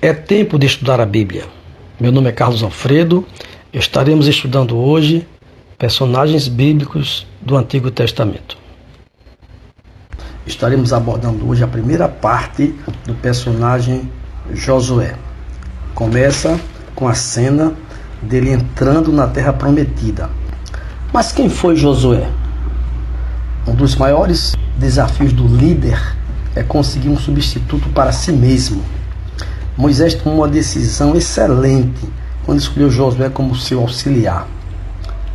É tempo de estudar a Bíblia. Meu nome é Carlos Alfredo. Estaremos estudando hoje personagens bíblicos do Antigo Testamento. Estaremos abordando hoje a primeira parte do personagem Josué. Começa com a cena dele entrando na terra prometida. Mas quem foi Josué? Um dos maiores desafios do líder é conseguir um substituto para si mesmo Moisés tomou uma decisão excelente quando escolheu Josué como seu auxiliar.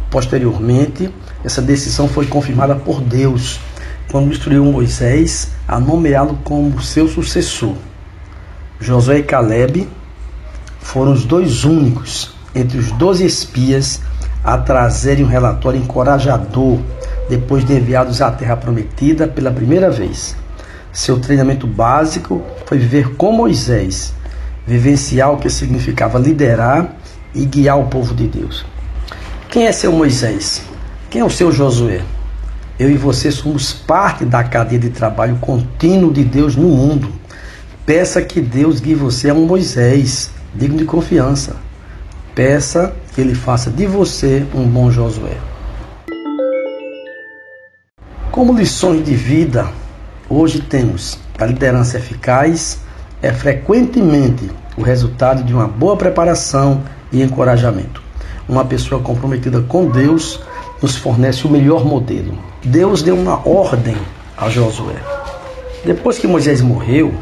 Posteriormente, essa decisão foi confirmada por Deus quando instruiu Moisés a nomeá-lo como seu sucessor. Josué e Caleb foram os dois únicos entre os doze espias a trazerem um relatório encorajador depois de enviados à Terra Prometida pela primeira vez. Seu treinamento básico foi viver com Moisés vivenciar o que significava liderar e guiar o povo de Deus. Quem é seu Moisés? Quem é o seu Josué? Eu e você somos parte da cadeia de trabalho contínuo de Deus no mundo. Peça que Deus guie você a um Moisés digno de confiança. Peça que Ele faça de você um bom Josué. Como lições de vida, hoje temos a liderança eficaz, é frequentemente o resultado de uma boa preparação e encorajamento. Uma pessoa comprometida com Deus nos fornece o melhor modelo. Deus deu uma ordem a Josué. Depois que Moisés morreu,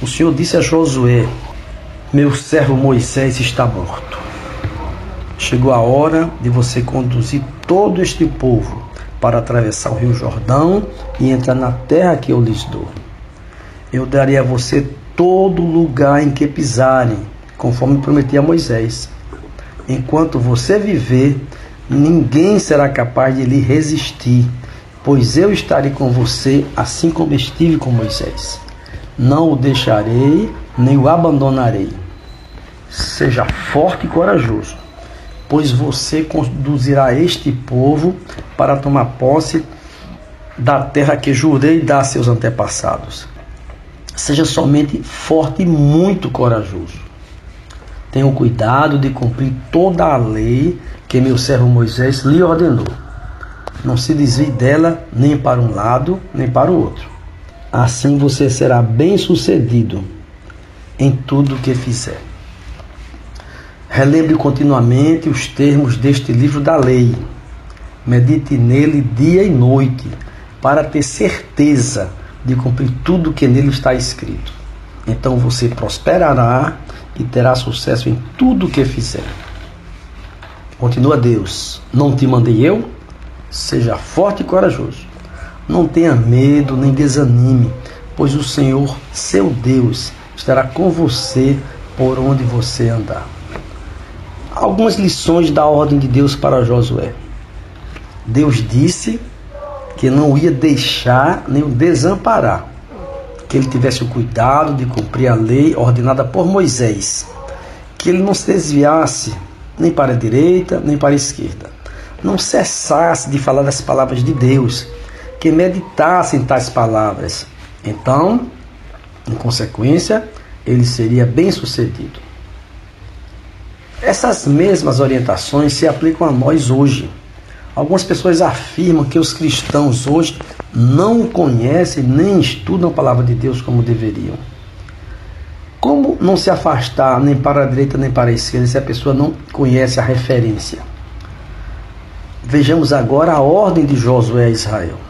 o Senhor disse a Josué: Meu servo Moisés está morto. Chegou a hora de você conduzir todo este povo para atravessar o rio Jordão e entrar na terra que eu lhes dou. Eu darei a você todo lugar em que pisarem, conforme prometi a Moisés. Enquanto você viver, ninguém será capaz de lhe resistir, pois eu estarei com você, assim como estive com Moisés. Não o deixarei, nem o abandonarei. Seja forte e corajoso, pois você conduzirá este povo para tomar posse da terra que jurei dar a seus antepassados. Seja somente forte e muito corajoso. Tenha cuidado de cumprir toda a lei que meu servo Moisés lhe ordenou. Não se desvie dela nem para um lado, nem para o outro. Assim você será bem-sucedido em tudo o que fizer. Relembre continuamente os termos deste livro da lei. Medite nele dia e noite, para ter certeza de cumprir tudo que nele está escrito. Então você prosperará e terá sucesso em tudo que fizer. Continua Deus: Não te mandei eu? Seja forte e corajoso. Não tenha medo nem desanime, pois o Senhor, seu Deus, estará com você por onde você andar. Algumas lições da ordem de Deus para Josué. Deus disse que não ia deixar nem o desamparar, que ele tivesse o cuidado de cumprir a lei ordenada por Moisés, que ele não se desviasse nem para a direita nem para a esquerda, não cessasse de falar das palavras de Deus, que meditasse em tais palavras. Então, em consequência, ele seria bem sucedido. Essas mesmas orientações se aplicam a nós hoje. Algumas pessoas afirmam que os cristãos hoje não conhecem nem estudam a palavra de Deus como deveriam. Como não se afastar nem para a direita nem para a esquerda se a pessoa não conhece a referência? Vejamos agora a ordem de Josué a Israel.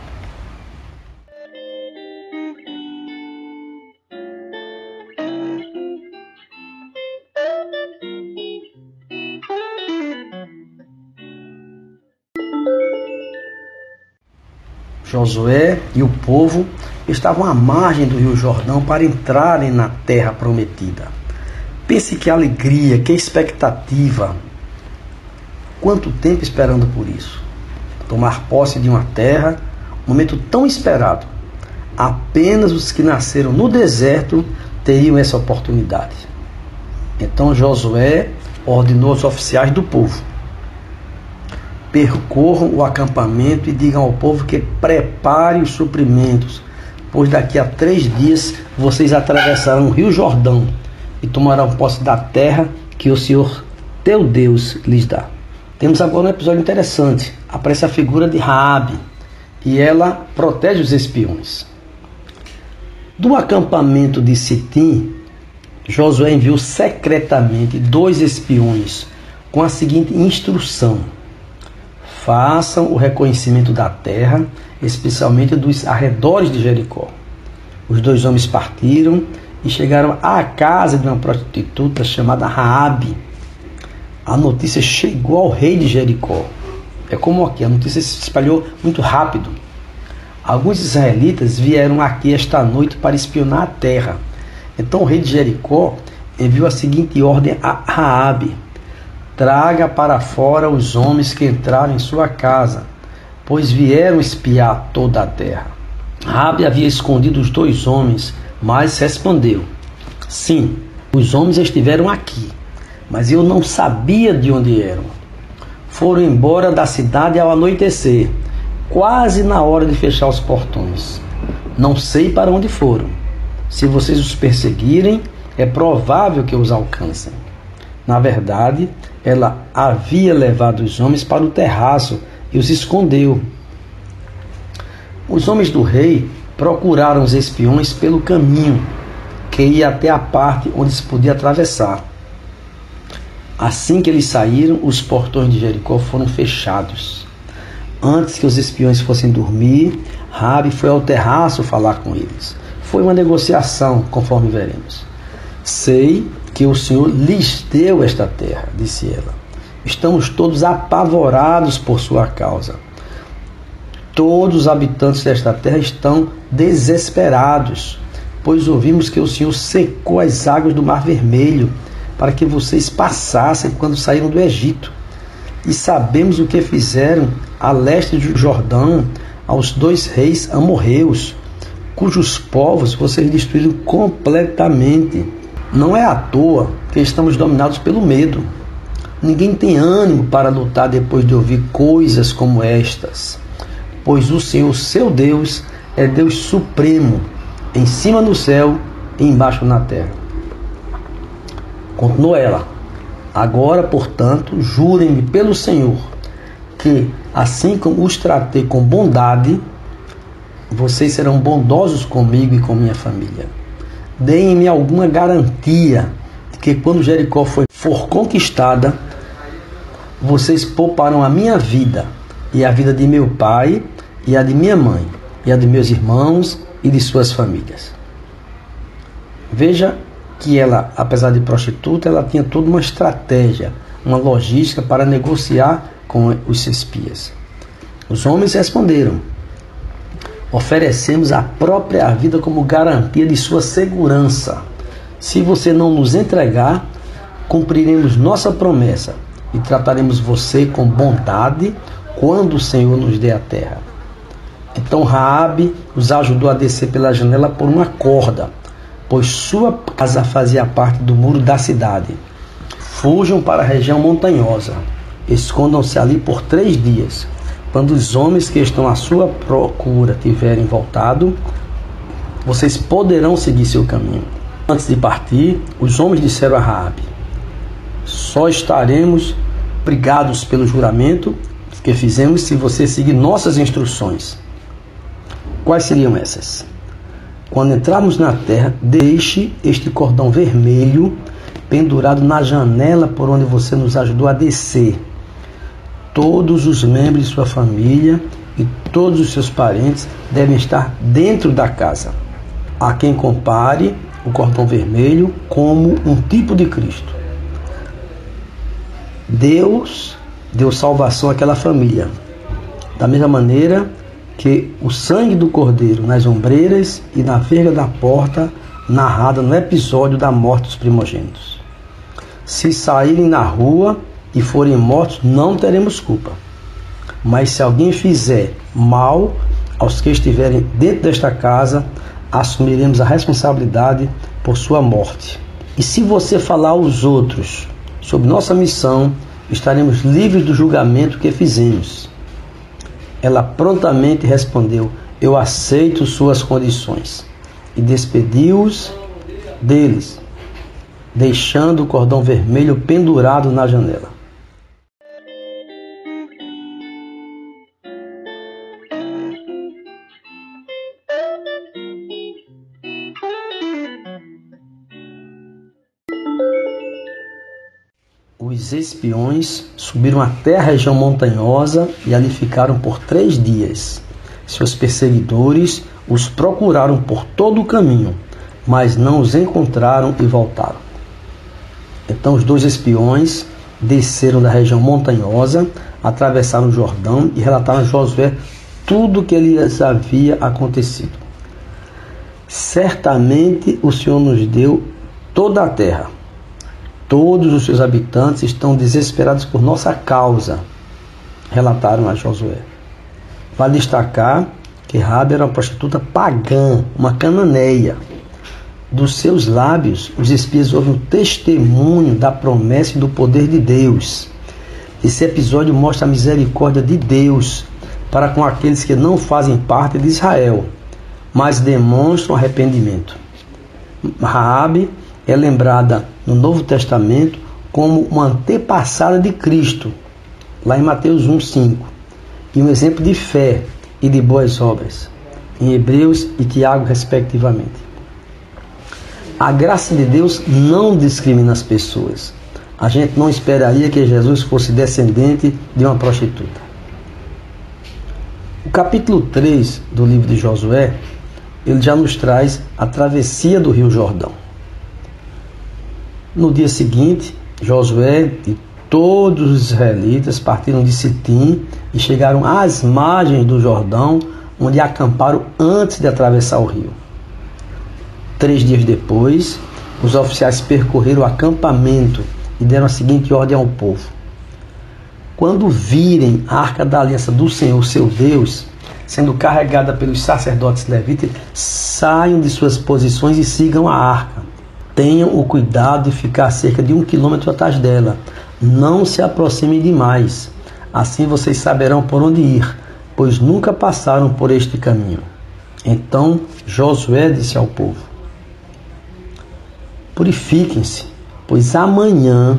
Josué e o povo estavam à margem do Rio Jordão para entrarem na terra prometida. Pense que alegria, que expectativa. Quanto tempo esperando por isso? Tomar posse de uma terra, momento tão esperado. Apenas os que nasceram no deserto teriam essa oportunidade. Então Josué ordenou aos oficiais do povo: percorram o acampamento e digam ao povo que prepare os suprimentos, pois daqui a três dias vocês atravessarão o rio Jordão e tomarão posse da terra que o Senhor teu Deus lhes dá. Temos agora um episódio interessante. Aparece a figura de Raabe e ela protege os espiões. Do acampamento de Sitim, Josué enviou secretamente dois espiões com a seguinte instrução: façam o reconhecimento da terra, especialmente dos arredores de Jericó. Os dois homens partiram e chegaram à casa de uma prostituta chamada Raabe. A notícia chegou ao rei de Jericó. É como aqui, a notícia se espalhou muito rápido. Alguns israelitas vieram aqui esta noite para espionar a terra. Então o rei de Jericó enviou a seguinte ordem a Raabe: Traga para fora os homens que entraram em sua casa, pois vieram espiar toda a terra. Raabe havia escondido os dois homens mas respondeu: Sim, os homens estiveram aqui, mas eu não sabia de onde eram. Foram embora da cidade ao anoitecer, quase na hora de fechar os portões. Não sei para onde foram. Se vocês os perseguirem, é provável que os alcancem. Na verdade, ela havia levado os homens para o terraço e os escondeu. Os homens do rei procuraram os espiões pelo caminho que ia até a parte onde se podia atravessar. Assim que eles saíram, os portões de Jericó foram fechados. Antes que os espiões fossem dormir, Rabi foi ao terraço falar com eles. Foi uma negociação, conforme veremos. Sei que o Senhor lhes deu esta terra, disse ela. Estamos todos apavorados por sua causa Todos os habitantes desta terra estão desesperados, pois ouvimos que o Senhor secou as águas do Mar Vermelho para que vocês passassem quando saíram do Egito. E sabemos o que fizeram a leste do Jordão aos dois reis amorreus, cujos povos vocês destruíram completamente. Não é à toa que estamos dominados pelo medo. Ninguém tem ânimo para lutar depois de ouvir coisas como estas pois o Senhor, seu Deus, é Deus supremo, em cima no céu e embaixo na terra. Continuou ela. Agora, portanto, jurem-me pelo Senhor, que, assim como os tratei com bondade, vocês serão bondosos comigo e com minha família. Deem-me alguma garantia de que quando Jericó for, for conquistada, vocês pouparão a minha vida e a vida de meu pai, e a de minha mãe, e a de meus irmãos e de suas famílias. Veja que ela, apesar de prostituta, ela tinha toda uma estratégia, uma logística para negociar com os espias. Os homens responderam: Oferecemos a própria vida como garantia de sua segurança. Se você não nos entregar, cumpriremos nossa promessa e trataremos você com bondade quando o Senhor nos dê a terra. Então Raabe os ajudou a descer pela janela por uma corda, pois sua casa fazia parte do muro da cidade. Fujam para a região montanhosa, escondam-se ali por três dias. Quando os homens que estão à sua procura tiverem voltado, vocês poderão seguir seu caminho. Antes de partir, os homens disseram a Raabe: Só estaremos obrigados pelo juramento que fizemos se você seguir nossas instruções. Quais seriam essas? Quando entrarmos na terra, deixe este cordão vermelho pendurado na janela por onde você nos ajudou a descer. Todos os membros de sua família e todos os seus parentes devem estar dentro da casa. Há quem compare o cordão vermelho como um tipo de Cristo. Deus deu salvação àquela família. Da mesma maneira que o sangue do cordeiro nas ombreiras e na verga da porta, narrada no episódio da morte dos primogênitos. Se saírem na rua e forem mortos, não teremos culpa. Mas se alguém fizer mal aos que estiverem dentro desta casa, assumiremos a responsabilidade por sua morte. E se você falar aos outros sobre nossa missão, estaremos livres do julgamento que fizemos. Ela prontamente respondeu: Eu aceito suas condições. E despediu-os deles, deixando o cordão vermelho pendurado na janela. Os espiões subiram até a região montanhosa e ali ficaram por três dias. Seus perseguidores os procuraram por todo o caminho, mas não os encontraram e voltaram. Então os dois espiões desceram da região montanhosa, atravessaram o Jordão e relataram a Josué tudo o que lhes havia acontecido. Certamente o Senhor nos deu toda a terra Todos os seus habitantes estão desesperados por nossa causa, relataram a Josué. Vale destacar que Rabi era uma prostituta pagã, uma cananeia. Dos seus lábios, os espias ouvem o testemunho da promessa e do poder de Deus. Esse episódio mostra a misericórdia de Deus para com aqueles que não fazem parte de Israel, mas demonstram arrependimento. Raabe é lembrada no Novo Testamento como uma antepassada de Cristo, lá em Mateus 1,5, e um exemplo de fé e de boas obras, em Hebreus e Tiago, respectivamente. A graça de Deus não discrimina as pessoas. A gente não esperaria que Jesus fosse descendente de uma prostituta. O capítulo 3 do livro de Josué, ele já nos traz a travessia do Rio Jordão. No dia seguinte, Josué e todos os israelitas partiram de Sitim e chegaram às margens do Jordão, onde acamparam antes de atravessar o rio. Três dias depois, os oficiais percorreram o acampamento e deram a seguinte ordem ao povo: Quando virem a arca da aliança do Senhor, seu Deus, sendo carregada pelos sacerdotes levitas, saiam de suas posições e sigam a arca Tenham o cuidado de ficar cerca de um quilômetro atrás dela. Não se aproximem demais. Assim vocês saberão por onde ir, pois nunca passaram por este caminho. Então Josué disse ao povo: Purifiquem-se, pois amanhã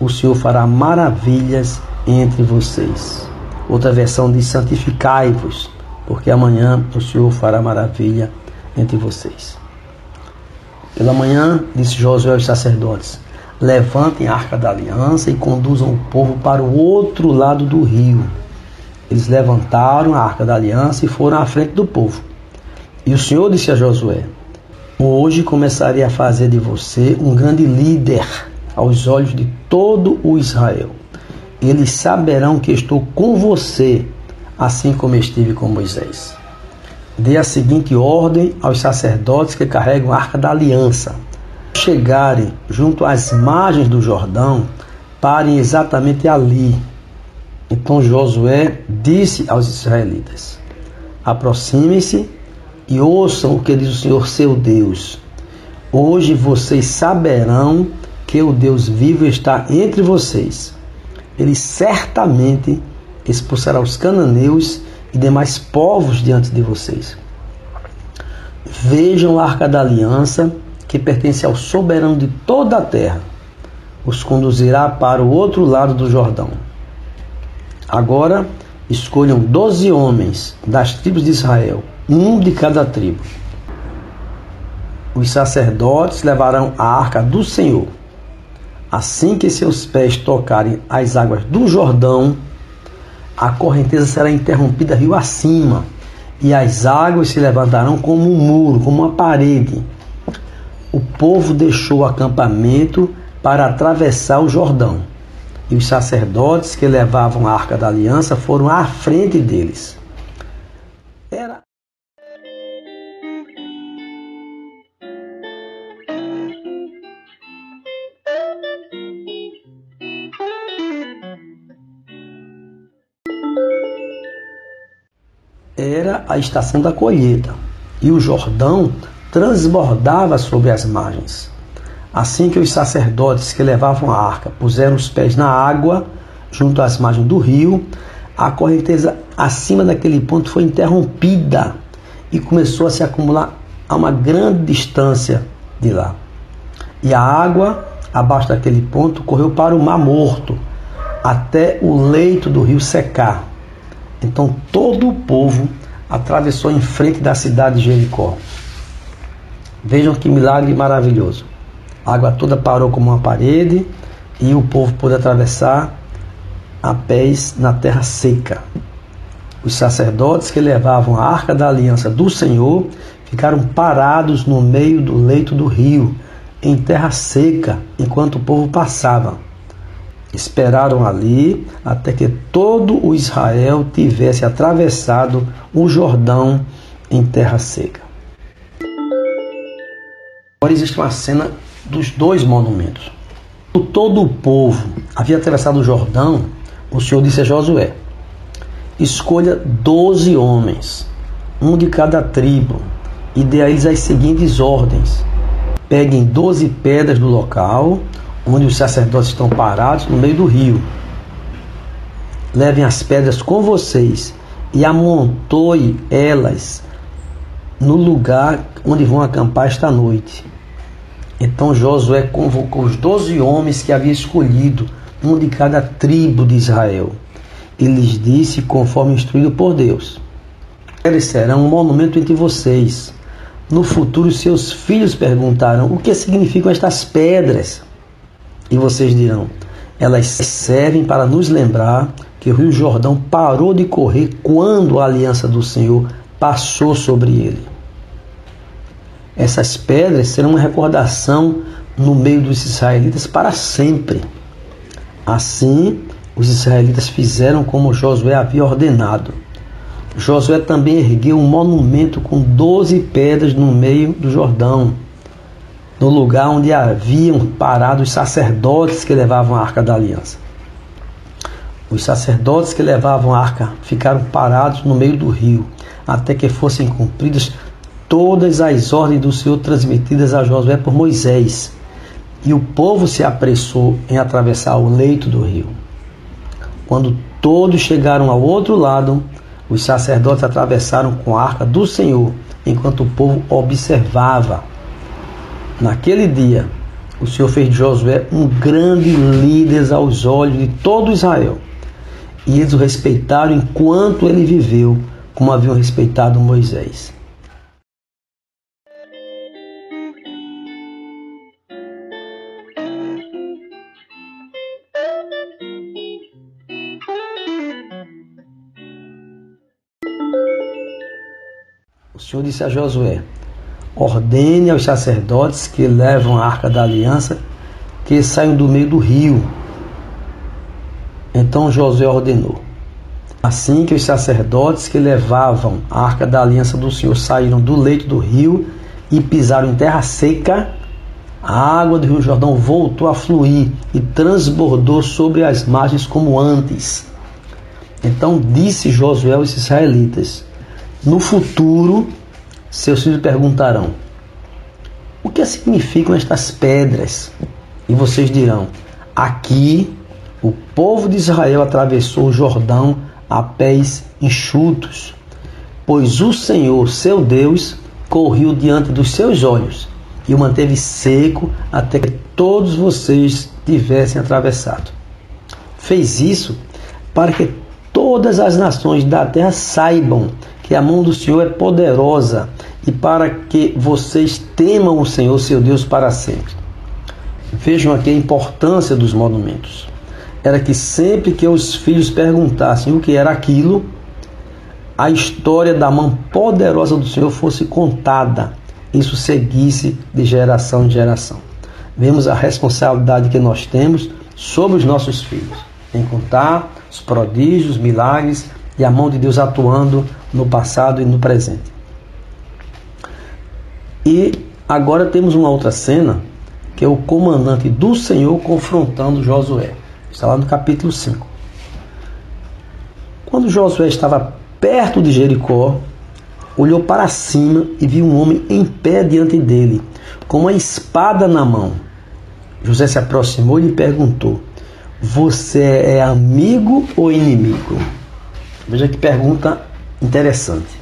o Senhor fará maravilhas entre vocês. Outra versão diz: santificai-vos, porque amanhã o Senhor fará maravilha entre vocês. Pela manhã, disse Josué aos sacerdotes: Levantem a arca da aliança e conduzam o povo para o outro lado do rio. Eles levantaram a arca da aliança e foram à frente do povo. E o Senhor disse a Josué: Hoje começarei a fazer de você um grande líder aos olhos de todo o Israel. Eles saberão que estou com você, assim como estive com Moisés dê a seguinte ordem aos sacerdotes que carregam a arca da aliança: chegarem junto às margens do Jordão, parem exatamente ali. Então Josué disse aos israelitas: Aproximem-se e ouçam o que diz o Senhor seu Deus. Hoje vocês saberão que o Deus vivo está entre vocês. Ele certamente expulsará os cananeus e demais povos diante de vocês. Vejam a arca da aliança, que pertence ao soberano de toda a terra. Os conduzirá para o outro lado do Jordão. Agora, escolham doze homens das tribos de Israel, um de cada tribo. Os sacerdotes levarão a arca do Senhor. Assim que seus pés tocarem as águas do Jordão, a correnteza será interrompida rio acima, e as águas se levantarão como um muro, como uma parede. O povo deixou o acampamento para atravessar o Jordão, e os sacerdotes que levavam a arca da aliança foram à frente deles. A estação da colheita e o Jordão transbordava sobre as margens. Assim que os sacerdotes que levavam a arca puseram os pés na água, junto às margens do rio, a correnteza acima daquele ponto foi interrompida e começou a se acumular a uma grande distância de lá. E a água, abaixo daquele ponto, correu para o Mar Morto, até o leito do rio secar. Então todo o povo atravessou em frente da cidade de Jericó. Vejam que milagre maravilhoso. A água toda parou como uma parede e o povo pôde atravessar a pés na terra seca. Os sacerdotes que levavam a arca da aliança do Senhor ficaram parados no meio do leito do rio, em terra seca, enquanto o povo passava. Esperaram ali até que todo o Israel tivesse atravessado o Jordão em terra seca. Agora existe uma cena dos dois monumentos. Todo o povo havia atravessado o Jordão, o Senhor disse a Josué: Escolha doze homens, um de cada tribo, e dê a eles as seguintes ordens: Peguem doze pedras do local onde os sacerdotes estão parados no meio do rio. Levem as pedras com vocês e amontoe elas no lugar onde vão acampar esta noite. Então Josué convocou os doze homens que havia escolhido, um de cada tribo de Israel. E lhes disse, conforme instruído por Deus: Eles serão um monumento entre vocês. No futuro, seus filhos perguntaram: O que significam estas pedras? E vocês dirão: Elas servem para nos lembrar que o Rio Jordão parou de correr quando a aliança do Senhor passou sobre ele. Essas pedras serão uma recordação no meio dos israelitas para sempre. Assim, os israelitas fizeram como Josué havia ordenado. Josué também ergueu um monumento com doze pedras no meio do Jordão no lugar onde haviam parado os sacerdotes que levavam a arca da aliança. Os sacerdotes que levavam a arca ficaram parados no meio do rio, até que fossem cumpridas todas as ordens do Senhor transmitidas a Josué por Moisés. E o povo se apressou em atravessar o leito do rio. Quando todos chegaram ao outro lado, os sacerdotes atravessaram com a arca do Senhor, enquanto o povo observava. Naquele dia, o Senhor fez de Josué um grande líder aos olhos de todo Israel. E eles o respeitaram enquanto ele viveu, como haviam respeitado Moisés. O Senhor disse a Josué: ordene aos sacerdotes que levam a arca da aliança que saiam do meio do rio. Então Josué ordenou. Assim que os sacerdotes que levavam a arca da aliança do Senhor saíram do leito do rio e pisaram em terra seca, a água do rio Jordão voltou a fluir e transbordou sobre as margens como antes. Então disse Josué aos israelitas: No futuro seus filhos perguntarão: O que significam estas pedras? E vocês dirão: Aqui o povo de Israel atravessou o Jordão a pés enxutos, pois o Senhor, seu Deus, correu diante dos seus olhos e o manteve seco até que todos vocês tivessem atravessado. Fez isso para que todas as nações da terra saibam que a mão do Senhor é poderosa e para que vocês temam o Senhor, seu Deus, para sempre. Vejam aqui a importância dos monumentos. Era que sempre que os filhos perguntassem o que era aquilo, a história da mão poderosa do Senhor fosse contada, isso seguisse de geração em geração. Vemos a responsabilidade que nós temos sobre os nossos filhos, em contar os prodígios, milagres e a mão de Deus atuando no passado e no presente. E agora temos uma outra cena, que é o comandante do Senhor confrontando Josué. Está lá no capítulo 5. Quando Josué estava perto de Jericó, olhou para cima e viu um homem em pé diante dele, com uma espada na mão. José se aproximou e lhe perguntou: Você é amigo ou inimigo? Veja que pergunta interessante.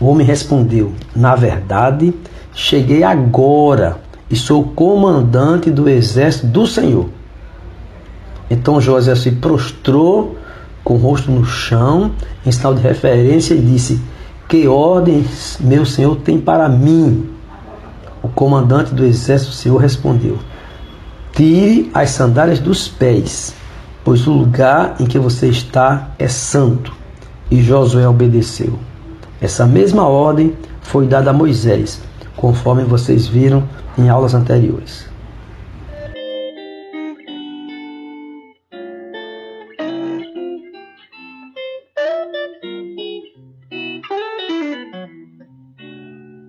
O homem respondeu: Na verdade, cheguei agora e sou comandante do exército do Senhor. Então José se prostrou com o rosto no chão, em sinal de referência, e disse: Que ordens meu senhor tem para mim? O comandante do exército do Senhor respondeu: Tire as sandálias dos pés, pois o lugar em que você está é santo. E Josué obedeceu. Essa mesma ordem foi dada a Moisés, conforme vocês viram em aulas anteriores.